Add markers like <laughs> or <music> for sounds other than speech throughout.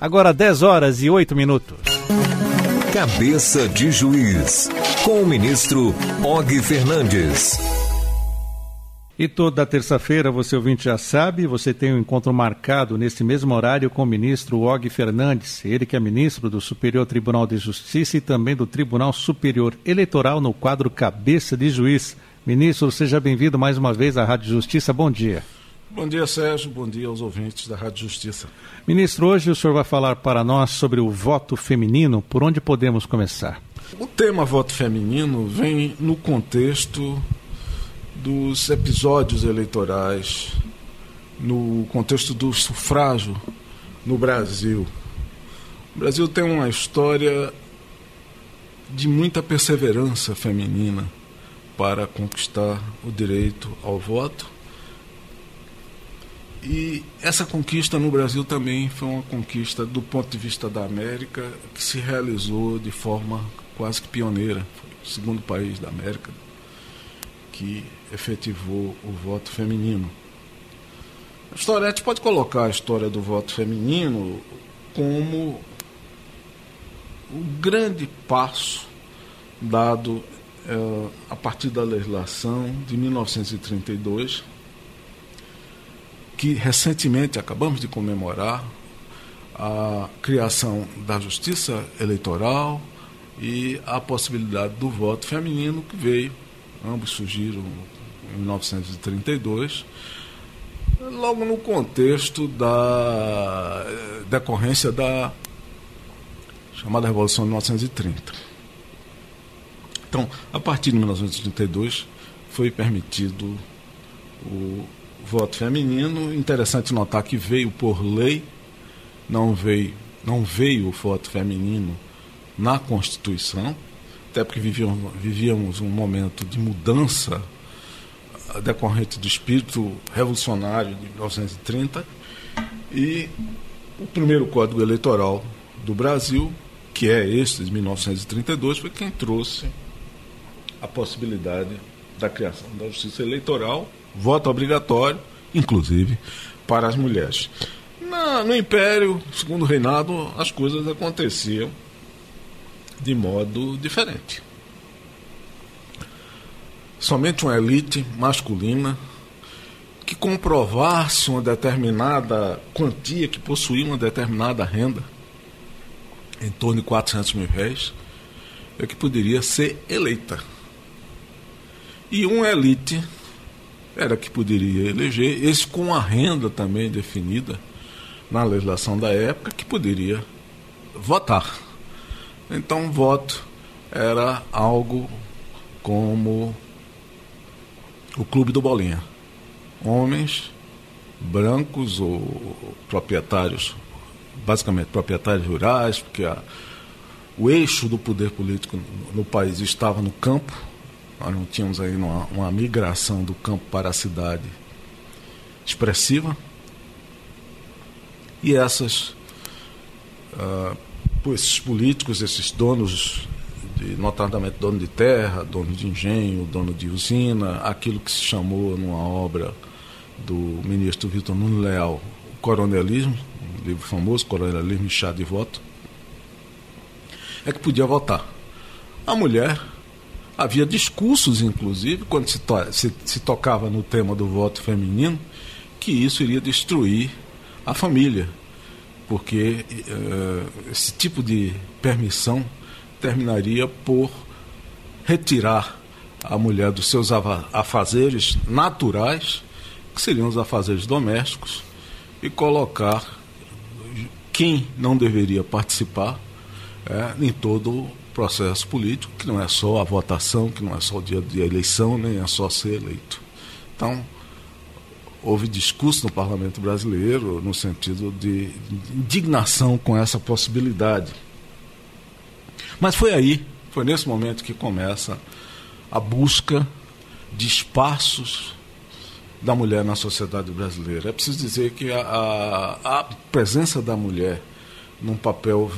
Agora 10 horas e 8 minutos. Cabeça de Juiz, com o ministro Og Fernandes. E toda terça-feira, você ouvinte já sabe, você tem um encontro marcado nesse mesmo horário com o ministro Og Fernandes, ele que é ministro do Superior Tribunal de Justiça e também do Tribunal Superior Eleitoral no quadro Cabeça de Juiz. Ministro, seja bem-vindo mais uma vez à Rádio Justiça. Bom dia. Bom dia, Sérgio. Bom dia aos ouvintes da Rádio Justiça. Ministro, hoje o senhor vai falar para nós sobre o voto feminino. Por onde podemos começar? O tema voto feminino vem no contexto dos episódios eleitorais, no contexto do sufrágio no Brasil. O Brasil tem uma história de muita perseverança feminina para conquistar o direito ao voto. E essa conquista no Brasil também foi uma conquista do ponto de vista da América que se realizou de forma quase que pioneira. Foi o segundo país da América que efetivou o voto feminino. A história, pode colocar a história do voto feminino como o grande passo dado é, a partir da legislação de 1932, que recentemente acabamos de comemorar a criação da justiça eleitoral e a possibilidade do voto feminino que veio ambos surgiram em 1932, logo no contexto da decorrência da chamada Revolução de 1930. Então, a partir de 1932 foi permitido o voto feminino. Interessante notar que veio por lei, não veio, não veio o voto feminino na Constituição até porque vivíamos, vivíamos um momento de mudança decorrente do espírito revolucionário de 1930 e o primeiro Código Eleitoral do Brasil, que é este de 1932, foi quem trouxe a possibilidade da criação da justiça eleitoral, voto obrigatório, inclusive para as mulheres. Na, no Império, segundo o reinado, as coisas aconteciam de modo diferente. Somente uma elite masculina que comprovasse uma determinada quantia, que possuía uma determinada renda, em torno de 400 mil reais, é que poderia ser eleita. E uma elite era que poderia eleger, esse com a renda também definida na legislação da época, que poderia votar. Então, o voto era algo como o clube do Bolinha. Homens brancos ou proprietários, basicamente proprietários rurais, porque a, o eixo do poder político no, no país estava no campo. Nós não tínhamos aí uma, uma migração do campo para a cidade expressiva. E essas uh, esses políticos, esses donos, de, notadamente dono de terra, dono de engenho, dono de usina, aquilo que se chamou numa obra do ministro Vitor Nuno Leal, o coronelismo, um livro famoso, Coronelismo e Chá de Voto, é que podia votar. A mulher, havia discursos, inclusive, quando se, to se, se tocava no tema do voto feminino, que isso iria destruir a família, porque uh, esse tipo de permissão terminaria por retirar a mulher dos seus afazeres naturais, que seriam os afazeres domésticos, e colocar quem não deveria participar é, em todo processo político, que não é só a votação, que não é só o dia de eleição, nem é só ser eleito. Então, houve discurso no parlamento brasileiro no sentido de indignação com essa possibilidade. Mas foi aí, foi nesse momento que começa a busca de espaços da mulher na sociedade brasileira. É preciso dizer que a, a, a presença da mulher num papel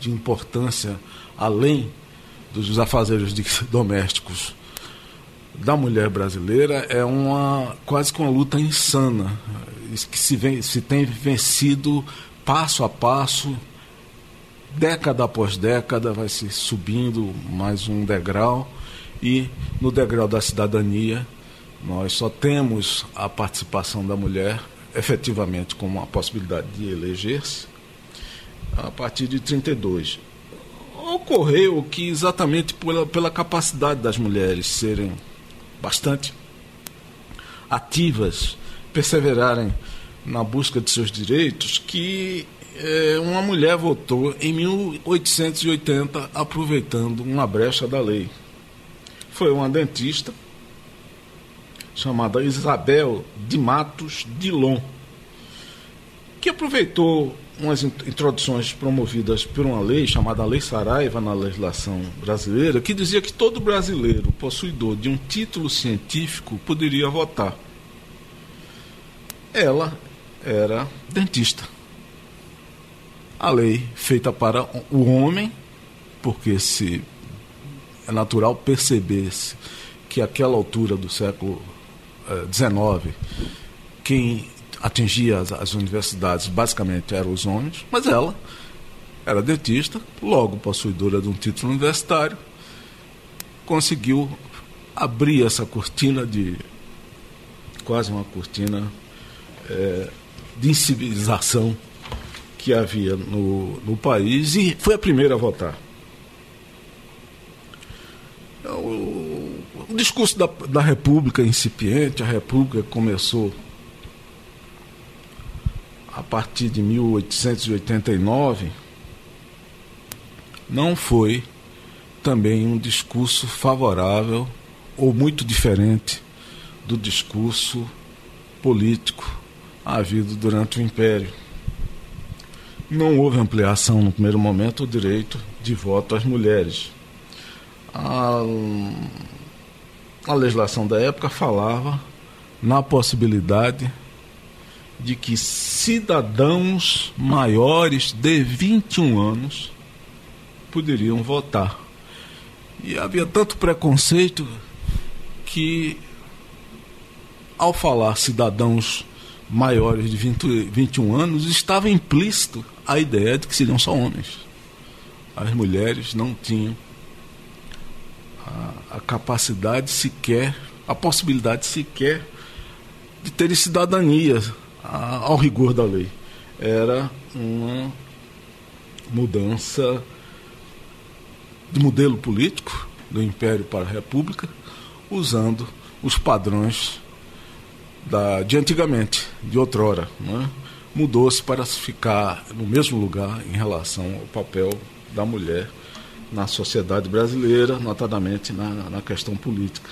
de importância além dos afazeres <laughs> domésticos da mulher brasileira é uma quase que uma luta insana que se, vem, se tem vencido passo a passo, década após década, vai se subindo mais um degrau e no degrau da cidadania nós só temos a participação da mulher efetivamente como uma possibilidade de eleger-se a partir de 32. Ocorreu que exatamente pela, pela capacidade das mulheres serem bastante ativas, perseverarem na busca de seus direitos, que é, uma mulher votou em 1880 aproveitando uma brecha da lei. Foi uma dentista chamada Isabel de Matos Dilon, que aproveitou umas introduções promovidas por uma lei chamada Lei Saraiva na legislação brasileira, que dizia que todo brasileiro possuidor de um título científico poderia votar. Ela era dentista. A lei feita para o homem, porque se é natural perceber-se que aquela altura do século XIX, eh, quem atingia as, as universidades basicamente eram os homens, mas ela era dentista, logo possuidora de um título universitário, conseguiu abrir essa cortina de quase uma cortina é, de incivilização que havia no, no país e foi a primeira a votar. O, o discurso da, da República incipiente, a República começou partir de 1889, não foi também um discurso favorável ou muito diferente do discurso político havido durante o Império. Não houve ampliação no primeiro momento do direito de voto às mulheres. A, a legislação da época falava na possibilidade de que cidadãos maiores de 21 anos poderiam votar. E havia tanto preconceito que, ao falar cidadãos maiores de 20, 21 anos, estava implícito a ideia de que seriam só homens. As mulheres não tinham a, a capacidade sequer, a possibilidade sequer de terem cidadania ao rigor da lei. Era uma mudança de modelo político do Império para a República, usando os padrões da, de antigamente, de outrora. Né? Mudou-se para ficar no mesmo lugar em relação ao papel da mulher na sociedade brasileira, notadamente na, na questão política.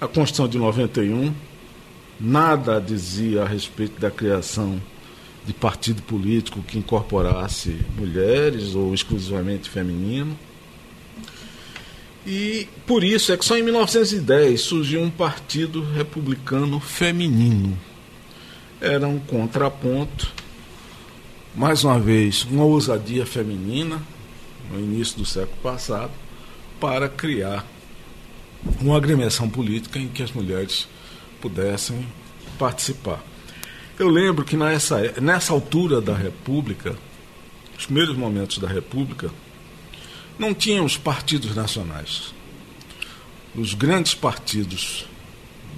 A Constituição de 91 nada dizia a respeito da criação de partido político que incorporasse mulheres ou exclusivamente feminino. E por isso é que só em 1910 surgiu um partido republicano feminino. Era um contraponto, mais uma vez, uma ousadia feminina, no início do século passado, para criar uma agremiação política em que as mulheres pudessem participar. Eu lembro que nessa, nessa altura da República, os primeiros momentos da República, não tínhamos partidos nacionais. Os grandes partidos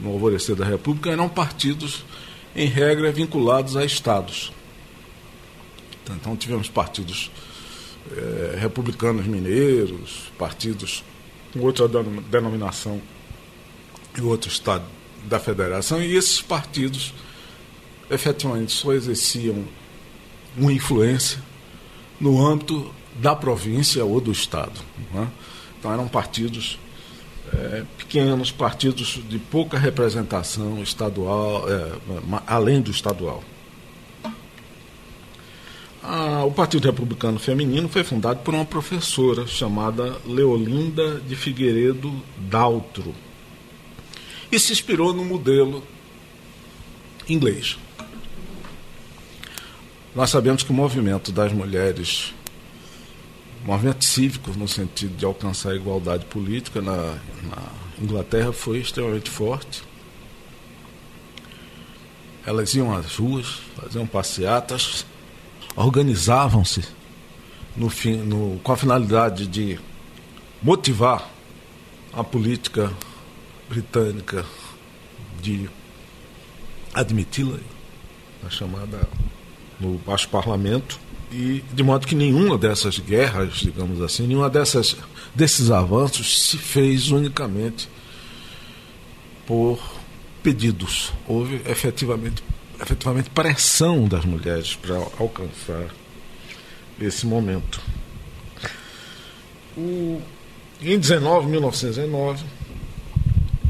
no alvorecer da República eram partidos, em regra, vinculados a estados. Então tivemos partidos é, republicanos mineiros, partidos com outra denominação em outro estado da federação e esses partidos efetivamente só exerciam uma influência no âmbito da província ou do estado. É? Então eram partidos é, pequenos, partidos de pouca representação estadual, é, além do estadual. O Partido Republicano Feminino foi fundado por uma professora chamada Leolinda de Figueiredo Daltro e se inspirou no modelo inglês. Nós sabemos que o movimento das mulheres, movimento cívico no sentido de alcançar a igualdade política na, na Inglaterra foi extremamente forte. Elas iam às ruas, faziam passeatas organizavam-se no no, com a finalidade de motivar a política britânica de admiti-la na chamada no baixo parlamento e de modo que nenhuma dessas guerras, digamos assim, nenhuma dessas desses avanços se fez unicamente por pedidos. Houve efetivamente, efetivamente pressão das mulheres para alcançar esse momento. O, em 19, 1919,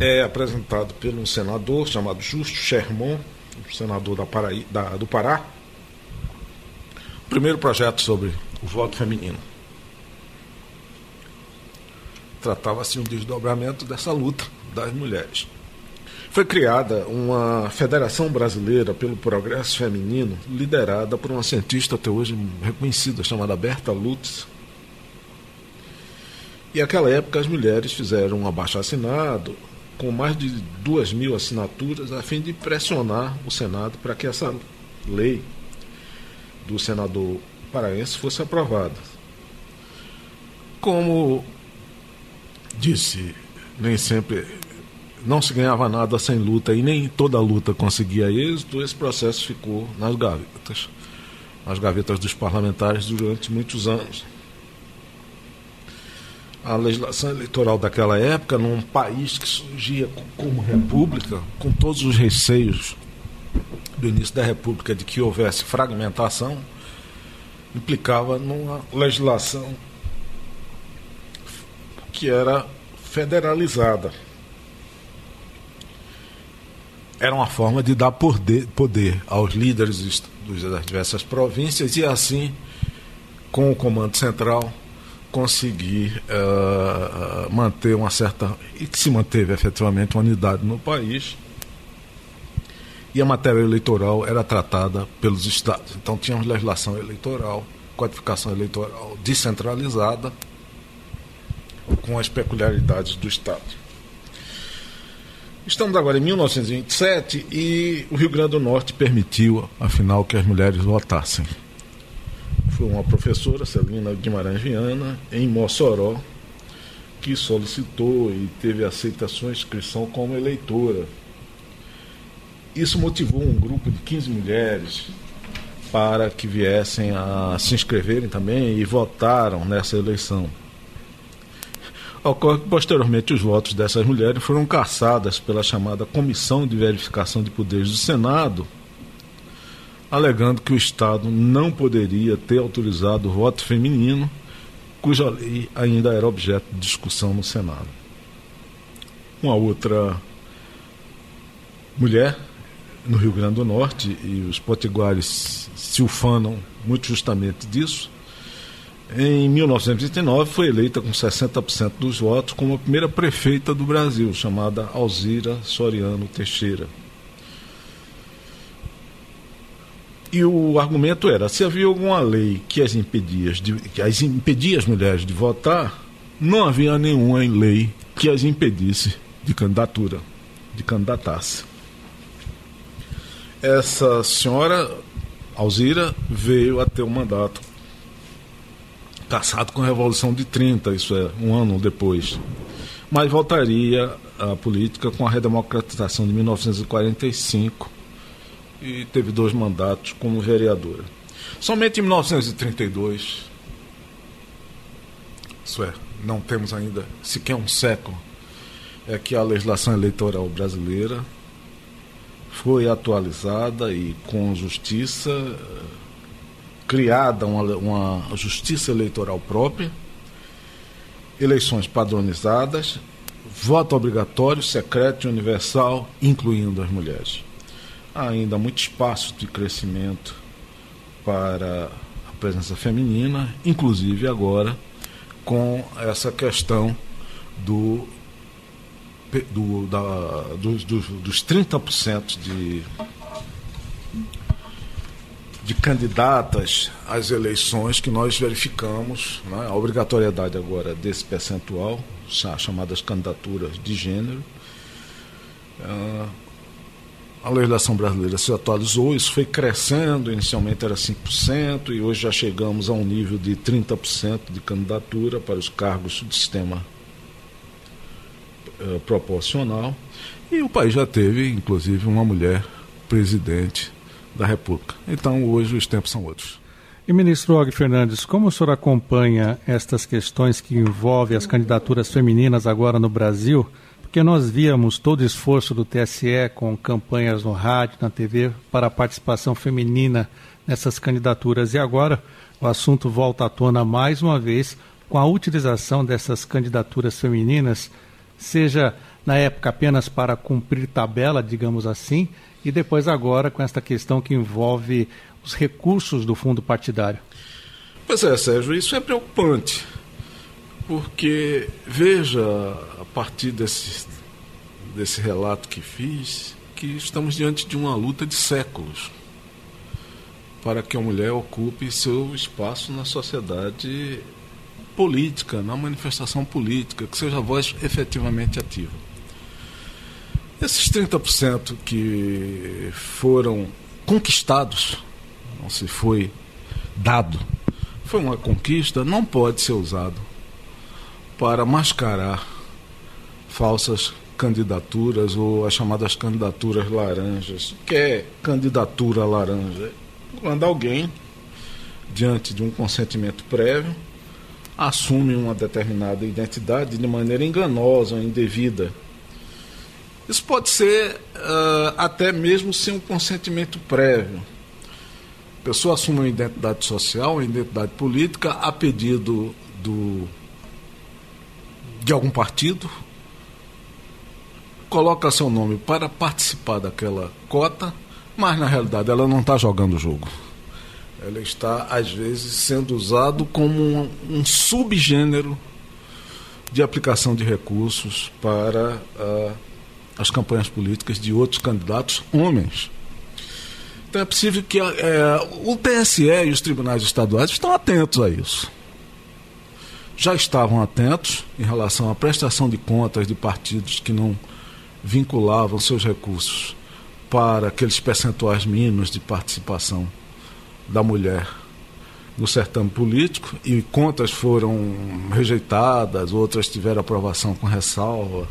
é apresentado pelo senador chamado Justo Sherman, senador da Paraí, da, do Pará, o primeiro projeto sobre o voto feminino. Tratava-se um desdobramento dessa luta das mulheres. Foi criada uma Federação Brasileira pelo Progresso Feminino, liderada por uma cientista até hoje reconhecida, chamada Berta Lutz. E naquela época as mulheres fizeram um abaixo-assinado com mais de duas mil assinaturas a fim de pressionar o Senado para que essa lei do senador paraense fosse aprovada. Como disse, nem sempre não se ganhava nada sem luta e nem toda luta conseguia êxito, esse processo ficou nas gavetas, nas gavetas dos parlamentares durante muitos anos. A legislação eleitoral daquela época, num país que surgia como república, com todos os receios do início da república de que houvesse fragmentação, implicava numa legislação que era federalizada. Era uma forma de dar poder, aos líderes das diversas províncias e assim, com o comando central, conseguir uh, manter uma certa. e que se manteve efetivamente uma unidade no país. E a matéria eleitoral era tratada pelos estados. Então tínhamos legislação eleitoral, codificação eleitoral descentralizada, com as peculiaridades do estado. Estamos agora em 1927 e o Rio Grande do Norte permitiu, afinal, que as mulheres votassem. Foi uma professora, Celina Guimarães Viana, em Mossoró, que solicitou e teve aceitação sua inscrição como eleitora. Isso motivou um grupo de 15 mulheres para que viessem a se inscreverem também e votaram nessa eleição. Ocorre que, posteriormente, os votos dessas mulheres foram caçadas pela chamada Comissão de Verificação de Poderes do Senado, alegando que o Estado não poderia ter autorizado o voto feminino, cuja lei ainda era objeto de discussão no Senado. Uma outra mulher no Rio Grande do Norte, e os potiguares se ufanam muito justamente disso, em 1939 foi eleita com 60% dos votos como a primeira prefeita do Brasil, chamada Alzira Soriano Teixeira. E o argumento era: se havia alguma lei que as impedia, de, que as impedia as mulheres de votar, não havia nenhuma lei que as impedisse de candidatura, de candidatar-se. Essa senhora, Alzira, veio a ter um mandato caçado com a Revolução de 30, isso é, um ano depois. Mas voltaria à política com a redemocratização de 1945 e teve dois mandatos como vereadora. Somente em 1932, isso é, não temos ainda sequer um século, é que a legislação eleitoral brasileira foi atualizada e com justiça criada uma, uma justiça eleitoral própria, eleições padronizadas, voto obrigatório, secreto e universal, incluindo as mulheres. Ainda muito espaço de crescimento para a presença feminina, inclusive agora com essa questão do, do, da, dos, dos, dos 30% de de candidatas às eleições que nós verificamos né, a obrigatoriedade agora desse percentual, chamadas candidaturas de gênero. Uh, a legislação brasileira se atualizou, isso foi crescendo, inicialmente era 5%, e hoje já chegamos a um nível de 30% de candidatura para os cargos do sistema eh, proporcional. E o país já teve, inclusive, uma mulher presidente da República. Então, hoje, os tempos são outros. E, ministro Og Fernandes, como o senhor acompanha estas questões que envolvem as candidaturas femininas agora no Brasil? Porque nós víamos todo o esforço do TSE com campanhas no rádio, na TV, para a participação feminina nessas candidaturas. E agora o assunto volta à tona mais uma vez com a utilização dessas candidaturas femininas, seja na época apenas para cumprir tabela, digamos assim, e depois agora com esta questão que envolve os recursos do fundo partidário. Pois é, Sérgio, isso é preocupante, porque veja partir desse, desse relato que fiz, que estamos diante de uma luta de séculos para que a mulher ocupe seu espaço na sociedade política, na manifestação política, que seja a voz efetivamente ativa. Esses 30% que foram conquistados, não se foi dado, foi uma conquista, não pode ser usado para mascarar falsas candidaturas ou as chamadas candidaturas laranjas. O que é candidatura laranja? Quando alguém, diante de um consentimento prévio, assume uma determinada identidade de maneira enganosa ou indevida. Isso pode ser uh, até mesmo sem um consentimento prévio. A pessoa assume uma identidade social, uma identidade política, a pedido do, de algum partido, coloca seu nome para participar daquela cota, mas na realidade ela não está jogando o jogo. Ela está, às vezes, sendo usado como um, um subgênero de aplicação de recursos para uh, as campanhas políticas de outros candidatos homens. Então é possível que uh, o TSE e os tribunais estaduais estão atentos a isso. Já estavam atentos em relação à prestação de contas de partidos que não vinculavam seus recursos para aqueles percentuais mínimos de participação da mulher no certame político e contas foram rejeitadas, outras tiveram aprovação com ressalva.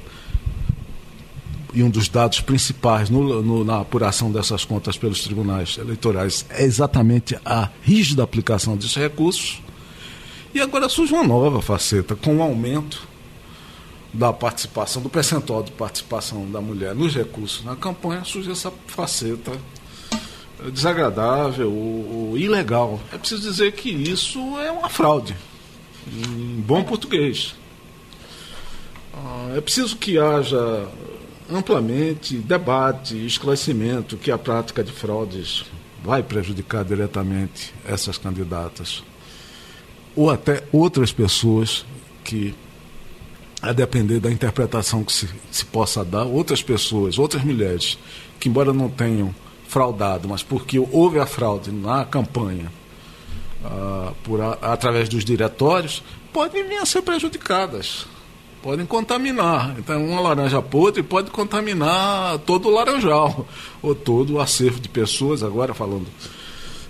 E um dos dados principais no, no, na apuração dessas contas pelos tribunais eleitorais é exatamente a rígida aplicação desses recursos. E agora surge uma nova faceta, com o aumento da participação, do percentual de participação da mulher nos recursos na campanha, surge essa faceta desagradável ou, ilegal. É preciso dizer que isso é uma fraude, em bom português. Ah, é preciso que haja amplamente debate esclarecimento que a prática de fraudes vai prejudicar diretamente essas candidatas ou até outras pessoas que a depender da interpretação que se, se possa dar, outras pessoas, outras mulheres, que embora não tenham fraudado, mas porque houve a fraude na campanha uh, por a, através dos diretórios, podem vir a ser prejudicadas, podem contaminar. Então, uma laranja podre pode contaminar todo o laranjal, ou todo o acervo de pessoas, agora falando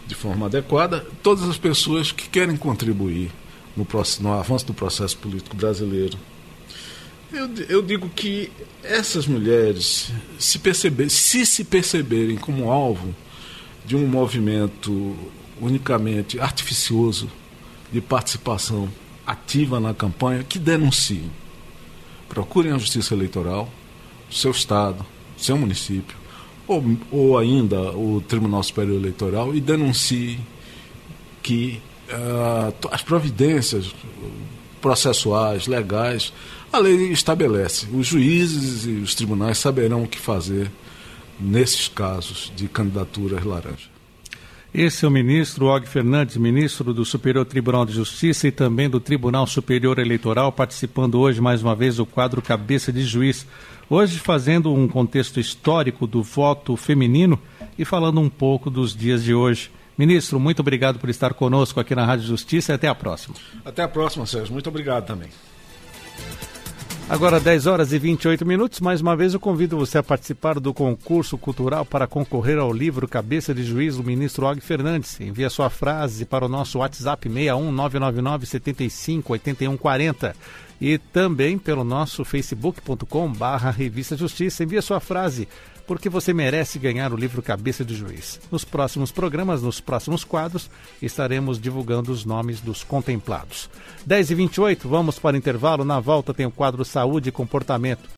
de forma adequada, todas as pessoas que querem contribuir no, no avanço do processo político brasileiro. Eu, eu digo que essas mulheres, se, perceber, se se perceberem como alvo de um movimento unicamente artificioso de participação ativa na campanha, que denunciem. Procurem a Justiça Eleitoral, seu Estado, seu município, ou, ou ainda o Tribunal Superior Eleitoral e denunciem que uh, as providências processuais, legais, a lei estabelece. Os juízes e os tribunais saberão o que fazer nesses casos de candidaturas laranja. Esse é o ministro Og Fernandes, ministro do Superior Tribunal de Justiça e também do Tribunal Superior Eleitoral, participando hoje mais uma vez do quadro Cabeça de Juiz. Hoje fazendo um contexto histórico do voto feminino e falando um pouco dos dias de hoje. Ministro, muito obrigado por estar conosco aqui na Rádio Justiça e até a próxima. Até a próxima, Sérgio. Muito obrigado também. Agora 10 horas e 28 minutos, mais uma vez eu convido você a participar do concurso cultural para concorrer ao livro Cabeça de Juiz do ministro Og Fernandes. Envie sua frase para o nosso WhatsApp 61999 75 81 40 e também pelo nosso facebook.com barra Revista Justiça. Envie sua frase porque você merece ganhar o livro Cabeça de Juiz. Nos próximos programas, nos próximos quadros, estaremos divulgando os nomes dos contemplados. 10 e 28 vamos para o intervalo. Na volta tem o quadro Saúde e Comportamento.